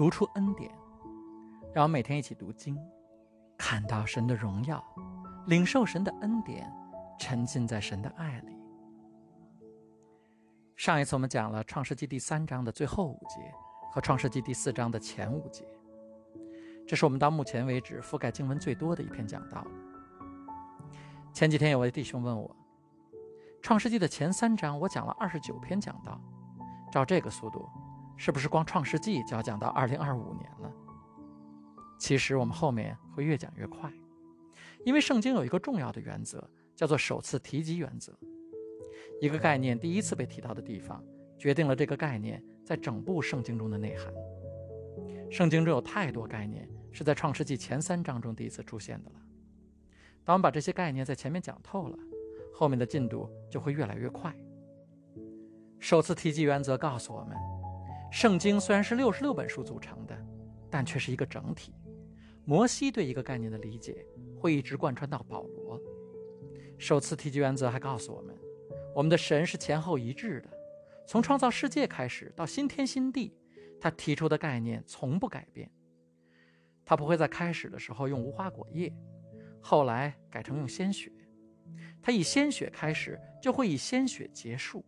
读出恩典，让我们每天一起读经，看到神的荣耀，领受神的恩典，沉浸在神的爱里。上一次我们讲了创世纪第三章的最后五节和创世纪第四章的前五节，这是我们到目前为止覆盖经文最多的一篇讲道。前几天有位弟兄问我，创世纪的前三章我讲了二十九篇讲道，照这个速度。是不是光创世纪就要讲到二零二五年了？其实我们后面会越讲越快，因为圣经有一个重要的原则，叫做首次提及原则。一个概念第一次被提到的地方，决定了这个概念在整部圣经中的内涵。圣经中有太多概念是在创世纪前三章中第一次出现的了。当我们把这些概念在前面讲透了，后面的进度就会越来越快。首次提及原则告诉我们。圣经虽然是六十六本书组成的，但却是一个整体。摩西对一个概念的理解会一直贯穿到保罗。首次提及原则还告诉我们，我们的神是前后一致的，从创造世界开始到新天新地，他提出的概念从不改变。他不会在开始的时候用无花果叶，后来改成用鲜血。他以鲜血开始，就会以鲜血结束。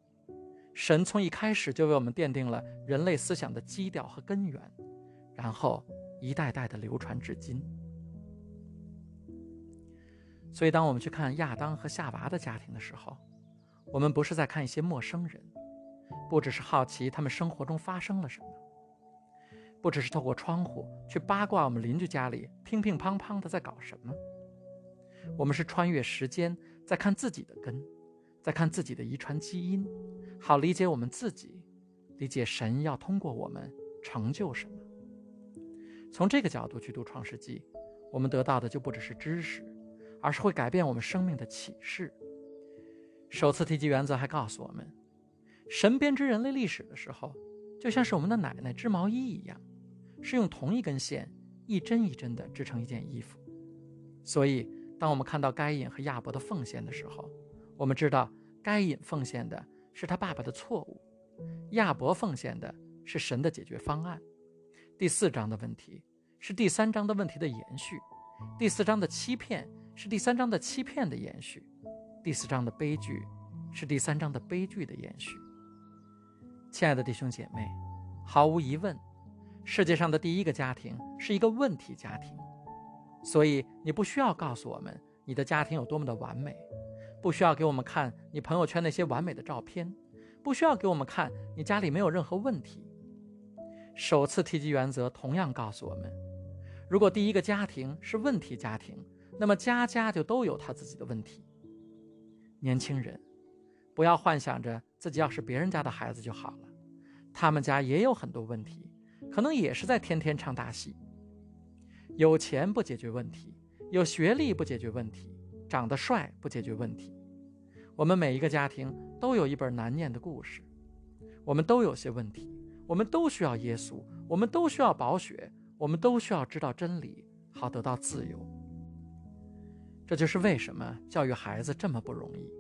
神从一开始就为我们奠定了人类思想的基调和根源，然后一代代的流传至今。所以，当我们去看亚当和夏娃的家庭的时候，我们不是在看一些陌生人，不只是好奇他们生活中发生了什么，不只是透过窗户去八卦我们邻居家里乒乒乓乓的在搞什么，我们是穿越时间在看自己的根，在看自己的遗传基因。好理解我们自己，理解神要通过我们成就什么。从这个角度去读《创世纪》，我们得到的就不只是知识，而是会改变我们生命的启示。首次提及原则还告诉我们，神编织人类历史的时候，就像是我们的奶奶织毛衣一样，是用同一根线一针一针的织成一件衣服。所以，当我们看到该隐和亚伯的奉献的时候，我们知道该隐奉献的。是他爸爸的错误，亚伯奉献的是神的解决方案。第四章的问题是第三章的问题的延续，第四章的欺骗是第三章的欺骗的延续，第四章的悲剧是第三章的悲剧的延续。亲爱的弟兄姐妹，毫无疑问，世界上的第一个家庭是一个问题家庭，所以你不需要告诉我们你的家庭有多么的完美。不需要给我们看你朋友圈那些完美的照片，不需要给我们看你家里没有任何问题。首次提及原则同样告诉我们，如果第一个家庭是问题家庭，那么家家就都有他自己的问题。年轻人，不要幻想着自己要是别人家的孩子就好了，他们家也有很多问题，可能也是在天天唱大戏。有钱不解决问题，有学历不解决问题。长得帅不解决问题。我们每一个家庭都有一本难念的故事，我们都有些问题，我们都需要耶稣，我们都需要宝血，我们都需要知道真理，好得到自由。这就是为什么教育孩子这么不容易，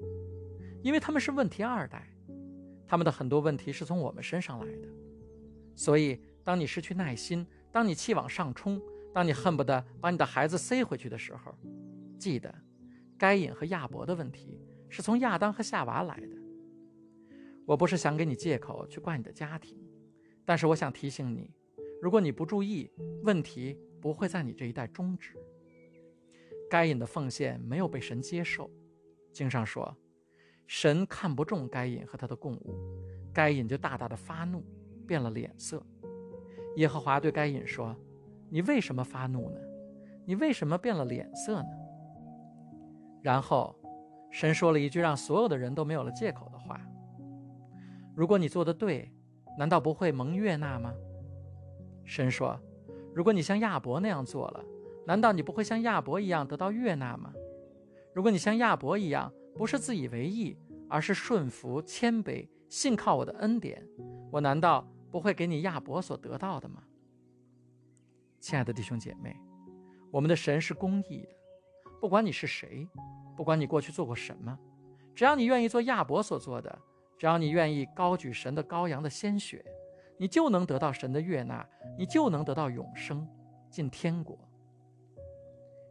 因为他们是问题二代，他们的很多问题是从我们身上来的。所以，当你失去耐心，当你气往上冲，当你恨不得把你的孩子塞回去的时候，记得。该隐和亚伯的问题是从亚当和夏娃来的。我不是想给你借口去怪你的家庭，但是我想提醒你，如果你不注意，问题不会在你这一代终止。该隐的奉献没有被神接受，经上说，神看不中该隐和他的供物，该隐就大大的发怒，变了脸色。耶和华对该隐说：“你为什么发怒呢？你为什么变了脸色呢？”然后，神说了一句让所有的人都没有了借口的话：“如果你做的对，难道不会蒙悦纳吗？”神说：“如果你像亚伯那样做了，难道你不会像亚伯一样得到悦纳吗？如果你像亚伯一样，不是自以为意，而是顺服、谦卑、信靠我的恩典，我难道不会给你亚伯所得到的吗？”亲爱的弟兄姐妹，我们的神是公义的。不管你是谁，不管你过去做过什么，只要你愿意做亚伯所做的，只要你愿意高举神的羔羊的鲜血，你就能得到神的悦纳，你就能得到永生，进天国。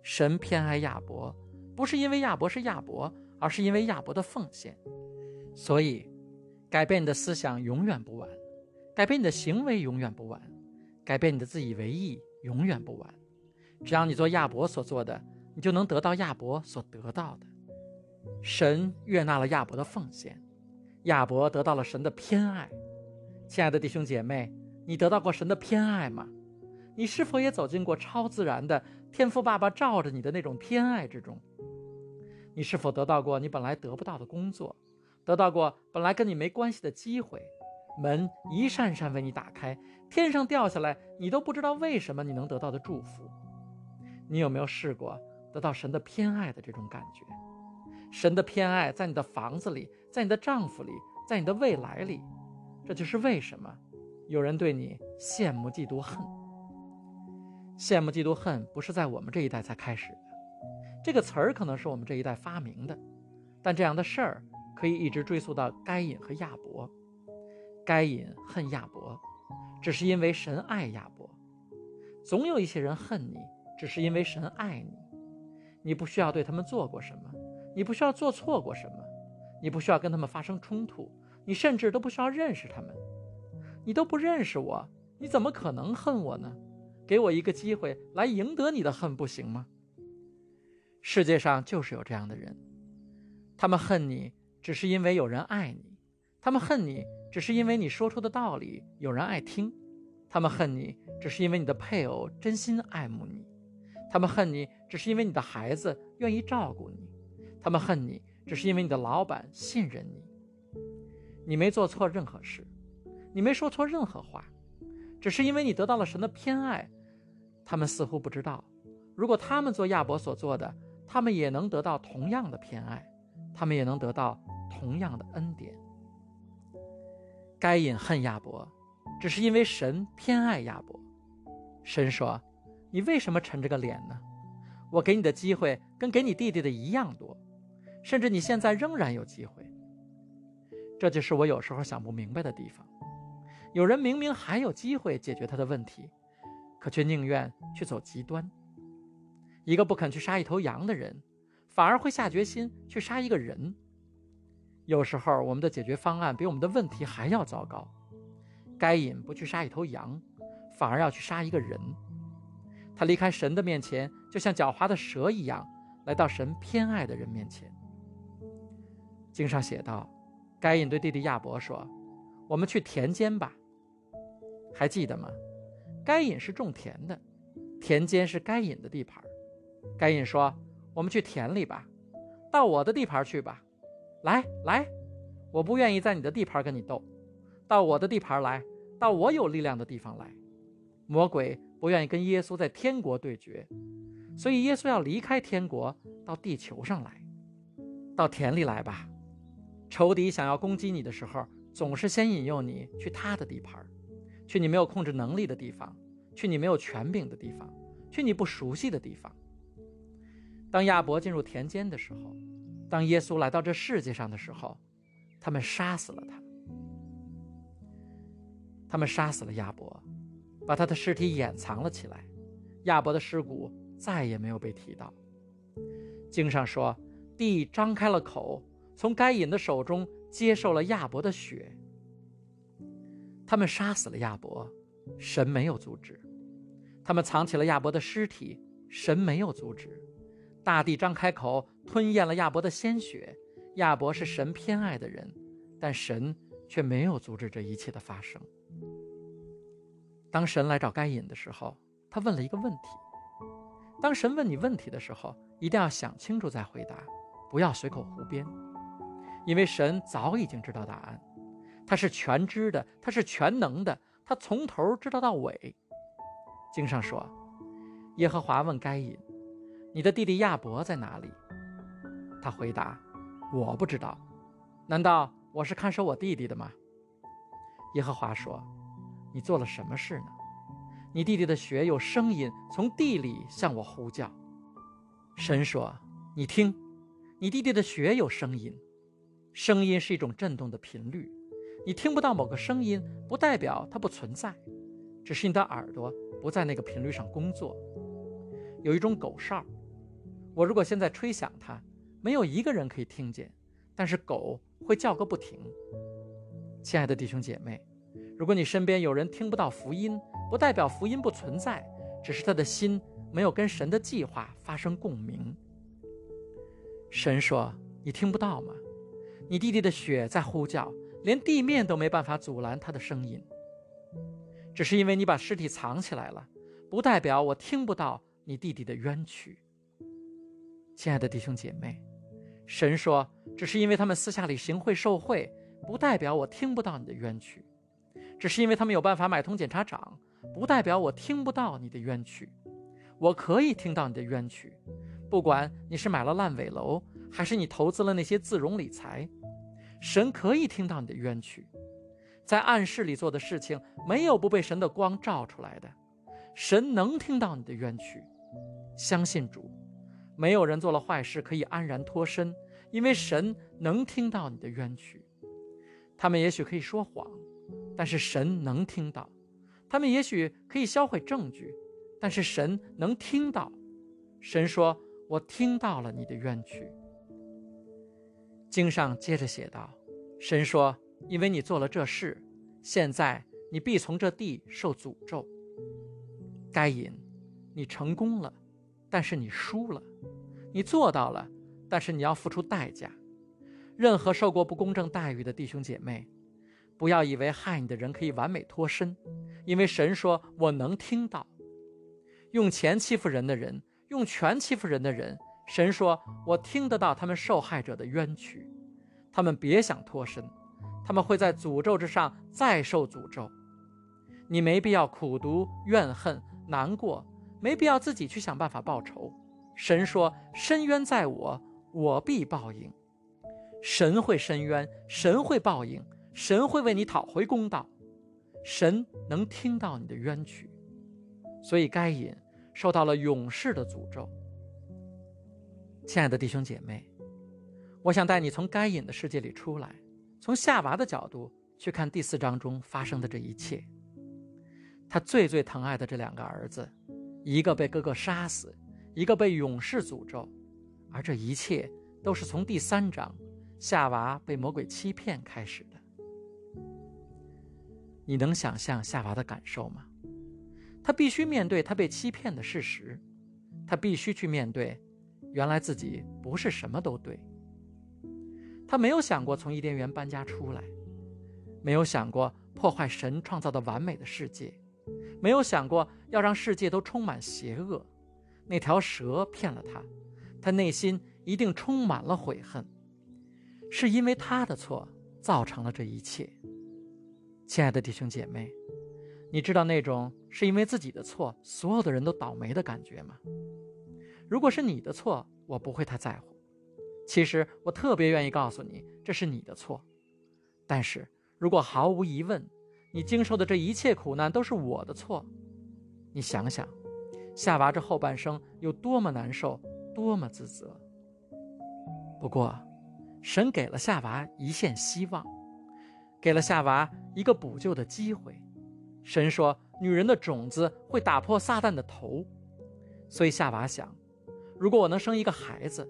神偏爱亚伯，不是因为亚伯是亚伯，而是因为亚伯的奉献。所以，改变你的思想永远不晚，改变你的行为永远不晚，改变你的自以为意永远不晚。只要你做亚伯所做的，你就能得到亚伯所得到的。神悦纳了亚伯的奉献，亚伯得到了神的偏爱。亲爱的弟兄姐妹，你得到过神的偏爱吗？你是否也走进过超自然的天赋爸爸照着你的那种偏爱之中？你是否得到过你本来得不到的工作，得到过本来跟你没关系的机会，门一扇扇为你打开，天上掉下来你都不知道为什么你能得到的祝福？你有没有试过得到神的偏爱的这种感觉？神的偏爱在你的房子里，在你的丈夫里，在你的未来里。这就是为什么有人对你羡慕、嫉妒、恨。羡慕、嫉妒、恨不是在我们这一代才开始的，这个词儿可能是我们这一代发明的，但这样的事儿可以一直追溯到该隐和亚伯。该隐恨亚伯，只是因为神爱亚伯。总有一些人恨你，只是因为神爱你。你不需要对他们做过什么。你不需要做错过什么，你不需要跟他们发生冲突，你甚至都不需要认识他们，你都不认识我，你怎么可能恨我呢？给我一个机会来赢得你的恨，不行吗？世界上就是有这样的人，他们恨你，只是因为有人爱你；他们恨你，只是因为你说出的道理有人爱听；他们恨你，只是因为你的配偶真心爱慕你；他们恨你，只是因为你的孩子愿意照顾你。他们恨你，只是因为你的老板信任你。你没做错任何事，你没说错任何话，只是因为你得到了神的偏爱。他们似乎不知道，如果他们做亚伯所做的，他们也能得到同样的偏爱，他们也能得到同样的恩典。该隐恨亚伯，只是因为神偏爱亚伯。神说：“你为什么沉着个脸呢？我给你的机会跟给你弟弟的一样多。”甚至你现在仍然有机会，这就是我有时候想不明白的地方。有人明明还有机会解决他的问题，可却宁愿去走极端。一个不肯去杀一头羊的人，反而会下决心去杀一个人。有时候我们的解决方案比我们的问题还要糟糕。该隐不去杀一头羊，反而要去杀一个人。他离开神的面前，就像狡猾的蛇一样，来到神偏爱的人面前。经上写道：“该隐对弟弟亚伯说：‘我们去田间吧。’还记得吗？该隐是种田的，田间是该隐的地盘。该隐说：‘我们去田里吧，到我的地盘去吧。’来来，我不愿意在你的地盘跟你斗，到我的地盘来，到我有力量的地方来。魔鬼不愿意跟耶稣在天国对决，所以耶稣要离开天国，到地球上来，到田里来吧。”仇敌想要攻击你的时候，总是先引诱你去他的地盘，去你没有控制能力的地方，去你没有权柄的地方，去你不熟悉的地方。当亚伯进入田间的时候，当耶稣来到这世界上的时候，他们杀死了他。他们杀死了亚伯，把他的尸体掩藏了起来。亚伯的尸骨再也没有被提到。经上说，地张开了口。从该隐的手中接受了亚伯的血，他们杀死了亚伯，神没有阻止；他们藏起了亚伯的尸体，神没有阻止；大地张开口吞咽了亚伯的鲜血，亚伯是神偏爱的人，但神却没有阻止这一切的发生。当神来找该隐的时候，他问了一个问题：当神问你问题的时候，一定要想清楚再回答，不要随口胡编。因为神早已经知道答案，他是全知的，他是全能的，他从头知道到尾。经上说，耶和华问该隐：“你的弟弟亚伯在哪里？”他回答：“我不知道。难道我是看守我弟弟的吗？”耶和华说：“你做了什么事呢？你弟弟的血有声音从地里向我呼叫。”神说：“你听，你弟弟的血有声音。”声音是一种震动的频率，你听不到某个声音，不代表它不存在，只是你的耳朵不在那个频率上工作。有一种狗哨，我如果现在吹响它，没有一个人可以听见，但是狗会叫个不停。亲爱的弟兄姐妹，如果你身边有人听不到福音，不代表福音不存在，只是他的心没有跟神的计划发生共鸣。神说：“你听不到吗？你弟弟的血在呼叫，连地面都没办法阻拦他的声音。只是因为你把尸体藏起来了，不代表我听不到你弟弟的冤屈。”亲爱的弟兄姐妹，神说：“只是因为他们私下里行贿受贿，不代表我听不到你的冤屈；只是因为他们有办法买通检察长，不代表我听不到你的冤屈。我可以听到你的冤屈。”不管你是买了烂尾楼，还是你投资了那些自融理财，神可以听到你的冤屈。在暗室里做的事情，没有不被神的光照出来的。神能听到你的冤屈。相信主，没有人做了坏事可以安然脱身，因为神能听到你的冤屈。他们也许可以说谎，但是神能听到；他们也许可以销毁证据，但是神能听到。神说。我听到了你的冤屈。经上接着写道：“神说，因为你做了这事，现在你必从这地受诅咒。该隐，你成功了，但是你输了；你做到了，但是你要付出代价。任何受过不公正待遇的弟兄姐妹，不要以为害你的人可以完美脱身，因为神说我能听到。用钱欺负人的人。”用权欺负人的人，神说：“我听得到他们受害者的冤屈，他们别想脱身，他们会在诅咒之上再受诅咒。你没必要苦读、怨恨、难过，没必要自己去想办法报仇。神说：深渊在我，我必报应。神会深渊，神会报应，神会为你讨回公道。神能听到你的冤屈，所以该隐。”受到了勇士的诅咒。亲爱的弟兄姐妹，我想带你从该隐的世界里出来，从夏娃的角度去看第四章中发生的这一切。他最最疼爱的这两个儿子，一个被哥哥杀死，一个被勇士诅咒，而这一切都是从第三章夏娃被魔鬼欺骗开始。你能想象夏娃的感受吗？他必须面对他被欺骗的事实，他必须去面对，原来自己不是什么都对。他没有想过从伊甸园搬家出来，没有想过破坏神创造的完美的世界，没有想过要让世界都充满邪恶。那条蛇骗了他，他内心一定充满了悔恨，是因为他的错造成了这一切。亲爱的弟兄姐妹。你知道那种是因为自己的错，所有的人都倒霉的感觉吗？如果是你的错，我不会太在乎。其实我特别愿意告诉你，这是你的错。但是如果毫无疑问，你经受的这一切苦难都是我的错，你想想，夏娃这后半生有多么难受，多么自责。不过，神给了夏娃一线希望，给了夏娃一个补救的机会。神说：“女人的种子会打破撒旦的头。”所以夏娃想：“如果我能生一个孩子，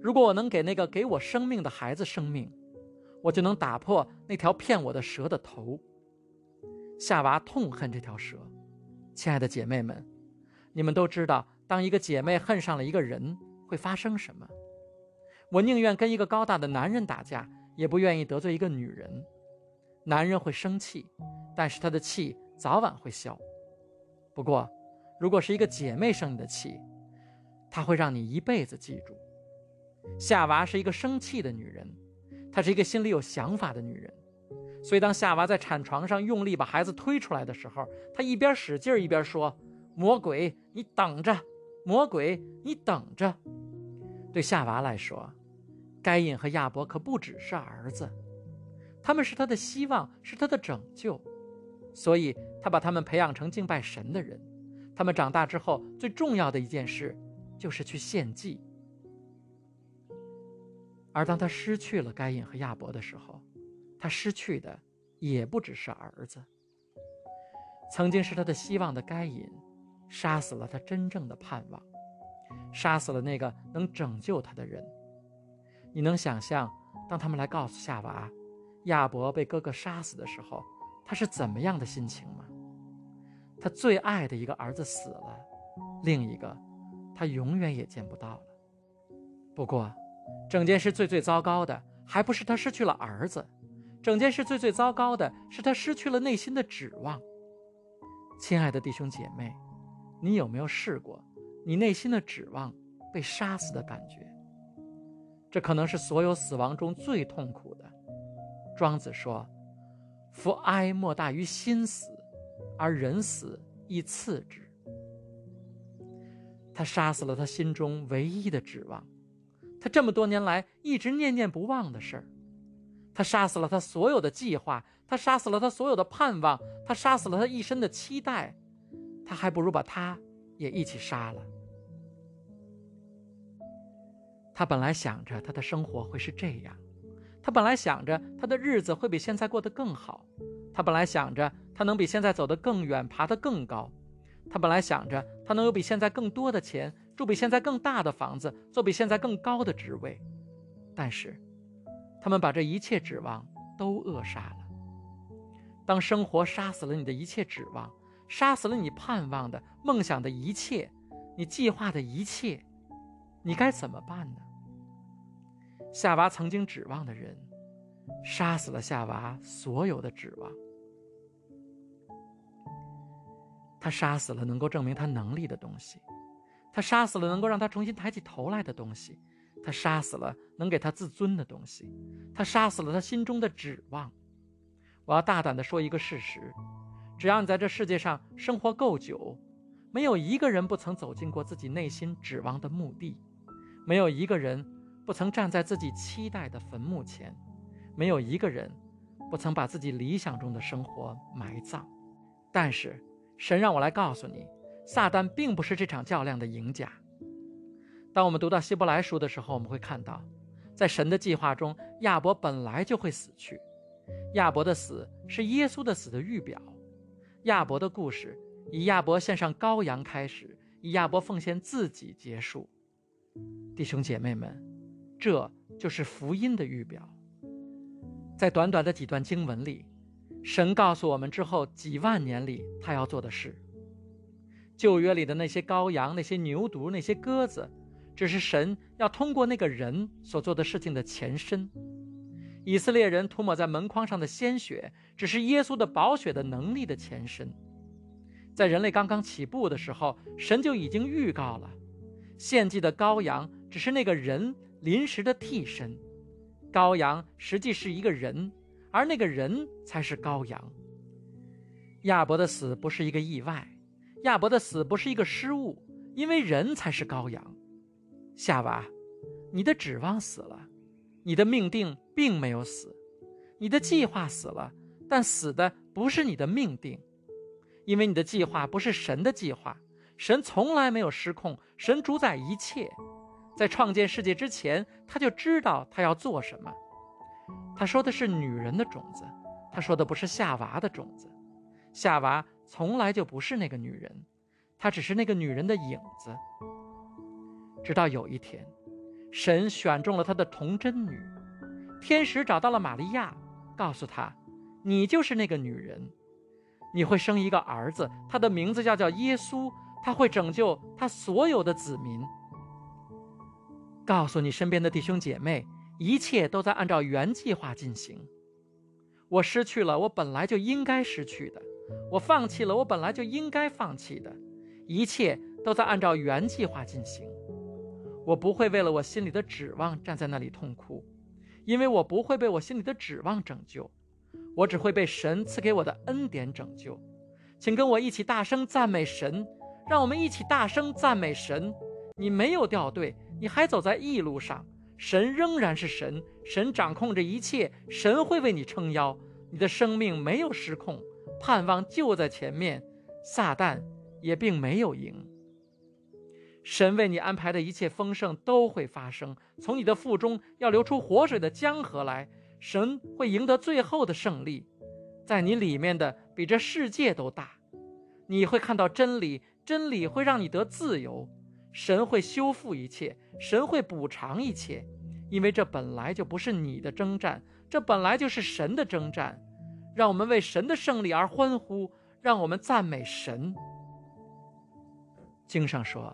如果我能给那个给我生命的孩子生命，我就能打破那条骗我的蛇的头。”夏娃痛恨这条蛇。亲爱的姐妹们，你们都知道，当一个姐妹恨上了一个人，会发生什么？我宁愿跟一个高大的男人打架，也不愿意得罪一个女人。男人会生气，但是他的气早晚会消。不过，如果是一个姐妹生你的气，她会让你一辈子记住。夏娃是一个生气的女人，她是一个心里有想法的女人。所以，当夏娃在产床上用力把孩子推出来的时候，她一边使劲一边说：“魔鬼，你等着！魔鬼，你等着！”对夏娃来说，该隐和亚伯可不只是儿子。他们是他的希望，是他的拯救，所以他把他们培养成敬拜神的人。他们长大之后，最重要的一件事就是去献祭。而当他失去了该隐和亚伯的时候，他失去的也不只是儿子。曾经是他的希望的该隐，杀死了他真正的盼望，杀死了那个能拯救他的人。你能想象，当他们来告诉夏娃，亚伯被哥哥杀死的时候，他是怎么样的心情吗？他最爱的一个儿子死了，另一个，他永远也见不到了。不过，整件事最最糟糕的，还不是他失去了儿子，整件事最最糟糕的是他失去了内心的指望。亲爱的弟兄姐妹，你有没有试过，你内心的指望被杀死的感觉？这可能是所有死亡中最痛苦的。庄子说：“夫哀莫大于心死，而人死亦次之。”他杀死了他心中唯一的指望，他这么多年来一直念念不忘的事儿。他杀死了他所有的计划，他杀死了他所有的盼望，他杀死了他一生的期待。他还不如把他也一起杀了。他本来想着他的生活会是这样，他本来想着他的日子会比现在过得更好，他本来想着他能比现在走得更远，爬得更高，他本来想着他能有比现在更多的钱，住比现在更大的房子，做比现在更高的职位，但是。他们把这一切指望都扼杀了。当生活杀死了你的一切指望，杀死了你盼望的、梦想的一切，你计划的一切，你该怎么办呢？夏娃曾经指望的人，杀死了夏娃所有的指望。他杀死了能够证明他能力的东西，他杀死了能够让他重新抬起头来的东西。他杀死了能给他自尊的东西，他杀死了他心中的指望。我要大胆地说一个事实：只要你在这世界上生活够久，没有一个人不曾走进过自己内心指望的墓地，没有一个人不曾站在自己期待的坟墓前，没有一个人不曾把自己理想中的生活埋葬。但是，神让我来告诉你，撒旦并不是这场较量的赢家。当我们读到希伯来书的时候，我们会看到，在神的计划中，亚伯本来就会死去。亚伯的死是耶稣的死的预表。亚伯的故事以亚伯献上羔羊开始，以亚伯奉献自己结束。弟兄姐妹们，这就是福音的预表。在短短的几段经文里，神告诉我们之后几万年里他要做的事。旧约里的那些羔羊、那些牛犊、那些鸽子。只是神要通过那个人所做的事情的前身，以色列人涂抹在门框上的鲜血，只是耶稣的宝血的能力的前身。在人类刚刚起步的时候，神就已经预告了，献祭的羔羊只是那个人临时的替身，羔羊实际是一个人，而那个人才是羔羊。亚伯的死不是一个意外，亚伯的死不是一个失误，因为人才是羔羊。夏娃，你的指望死了，你的命定并没有死，你的计划死了，但死的不是你的命定，因为你的计划不是神的计划，神从来没有失控，神主宰一切，在创建世界之前，他就知道他要做什么。他说的是女人的种子，他说的不是夏娃的种子，夏娃从来就不是那个女人，她只是那个女人的影子。直到有一天，神选中了他的童贞女，天使找到了玛利亚，告诉她：“你就是那个女人，你会生一个儿子，他的名字要叫耶稣，他会拯救他所有的子民。”告诉你身边的弟兄姐妹，一切都在按照原计划进行。我失去了我本来就应该失去的，我放弃了我本来就应该放弃的，一切都在按照原计划进行。我不会为了我心里的指望站在那里痛哭，因为我不会被我心里的指望拯救，我只会被神赐给我的恩典拯救。请跟我一起大声赞美神，让我们一起大声赞美神。你没有掉队，你还走在义路上，神仍然是神，神掌控着一切，神会为你撑腰。你的生命没有失控，盼望就在前面，撒旦也并没有赢。神为你安排的一切丰盛都会发生，从你的腹中要流出活水的江河来。神会赢得最后的胜利，在你里面的比这世界都大。你会看到真理，真理会让你得自由。神会修复一切，神会补偿一切，因为这本来就不是你的征战，这本来就是神的征战。让我们为神的胜利而欢呼，让我们赞美神。经上说，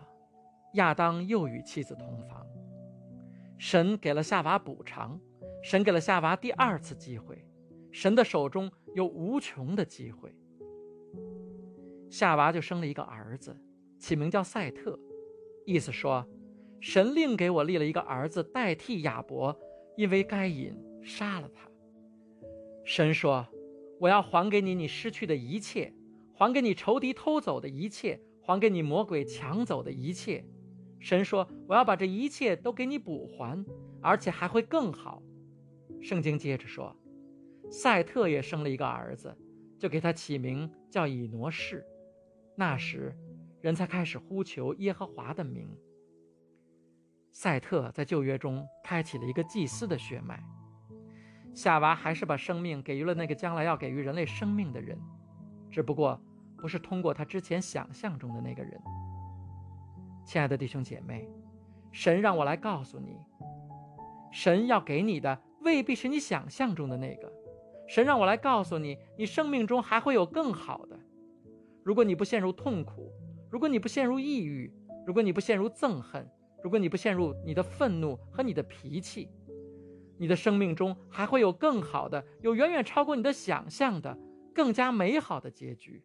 亚当又与妻子同房，神给了夏娃补偿，神给了夏娃第二次机会，神的手中有无穷的机会。夏娃就生了一个儿子，起名叫赛特，意思说，神另给我立了一个儿子代替亚伯，因为该隐杀了他。神说，我要还给你你失去的一切，还给你仇敌偷走的一切。还给你魔鬼抢走的一切，神说：“我要把这一切都给你补还，而且还会更好。”圣经接着说：“赛特也生了一个儿子，就给他起名叫以挪士。那时，人才开始呼求耶和华的名。赛特在旧约中开启了一个祭司的血脉。夏娃还是把生命给予了那个将来要给予人类生命的人，只不过。”不是通过他之前想象中的那个人，亲爱的弟兄姐妹，神让我来告诉你，神要给你的未必是你想象中的那个。神让我来告诉你，你生命中还会有更好的。如果你不陷入痛苦，如果你不陷入抑郁，如果你不陷入憎恨，如果你不陷入你的愤怒和你的脾气，你的生命中还会有更好的，有远远超过你的想象的更加美好的结局。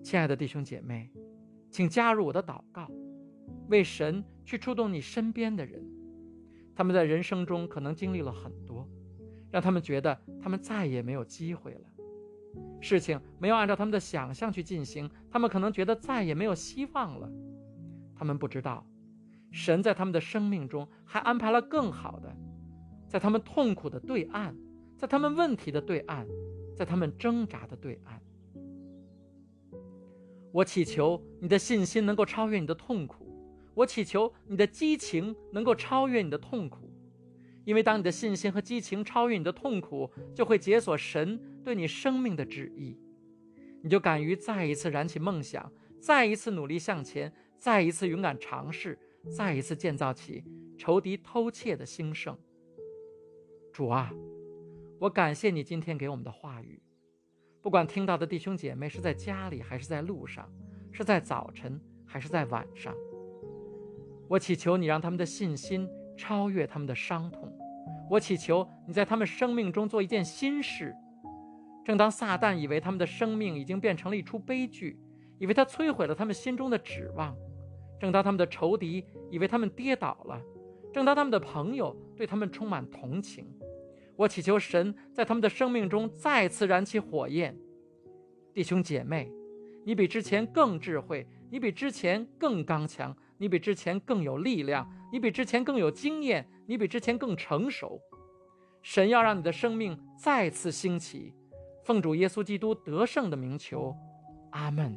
亲爱的弟兄姐妹，请加入我的祷告，为神去触动你身边的人。他们在人生中可能经历了很多，让他们觉得他们再也没有机会了。事情没有按照他们的想象去进行，他们可能觉得再也没有希望了。他们不知道，神在他们的生命中还安排了更好的，在他们痛苦的对岸，在他们问题的对岸，在他们挣扎的对岸。我祈求你的信心能够超越你的痛苦，我祈求你的激情能够超越你的痛苦，因为当你的信心和激情超越你的痛苦，就会解锁神对你生命的旨意，你就敢于再一次燃起梦想，再一次努力向前，再一次勇敢尝试，再一次建造起仇敌偷窃的兴盛。主啊，我感谢你今天给我们的话语。不管听到的弟兄姐妹是在家里还是在路上，是在早晨还是在晚上，我祈求你让他们的信心超越他们的伤痛。我祈求你在他们生命中做一件新事。正当撒旦以为他们的生命已经变成了一出悲剧，以为他摧毁了他们心中的指望；正当他们的仇敌以为他们跌倒了；正当他们的朋友对他们充满同情。我祈求神在他们的生命中再次燃起火焰，弟兄姐妹，你比之前更智慧，你比之前更刚强，你比之前更有力量，你比之前更有经验，你比之前更成熟。神要让你的生命再次兴起，奉主耶稣基督得胜的名求，阿门。